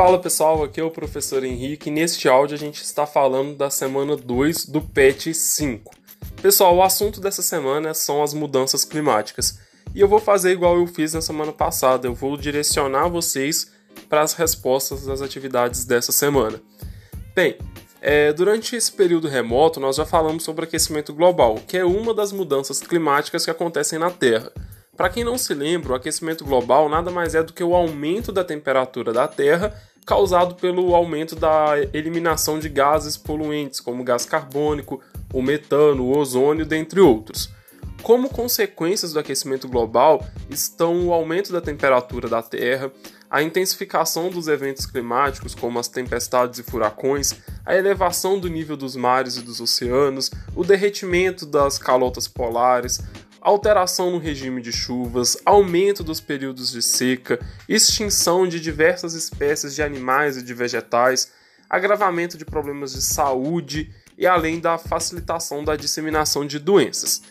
Fala pessoal, aqui é o professor Henrique neste áudio a gente está falando da semana 2 do PET 5. Pessoal, o assunto dessa semana são as mudanças climáticas e eu vou fazer igual eu fiz na semana passada, eu vou direcionar vocês para as respostas das atividades dessa semana. Bem, é, durante esse período remoto, nós já falamos sobre aquecimento global, que é uma das mudanças climáticas que acontecem na Terra. Para quem não se lembra, o aquecimento global nada mais é do que o aumento da temperatura da Terra causado pelo aumento da eliminação de gases poluentes, como o gás carbônico, o metano, o ozônio, dentre outros. Como consequências do aquecimento global estão o aumento da temperatura da Terra, a intensificação dos eventos climáticos, como as tempestades e furacões, a elevação do nível dos mares e dos oceanos, o derretimento das calotas polares, alteração no regime de chuvas, aumento dos períodos de seca, extinção de diversas espécies de animais e de vegetais, agravamento de problemas de saúde e além da facilitação da disseminação de doenças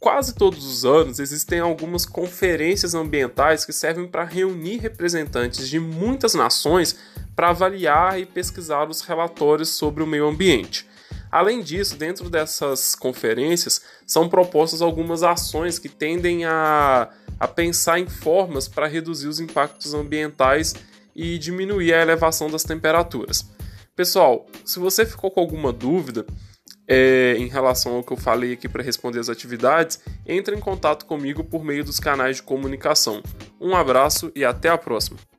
quase todos os anos existem algumas conferências ambientais que servem para reunir representantes de muitas nações para avaliar e pesquisar os relatórios sobre o meio ambiente. Além disso, dentro dessas conferências são propostas algumas ações que tendem a, a pensar em formas para reduzir os impactos ambientais e diminuir a elevação das temperaturas. Pessoal, se você ficou com alguma dúvida, é, em relação ao que eu falei aqui para responder as atividades, entre em contato comigo por meio dos canais de comunicação. Um abraço e até a próxima!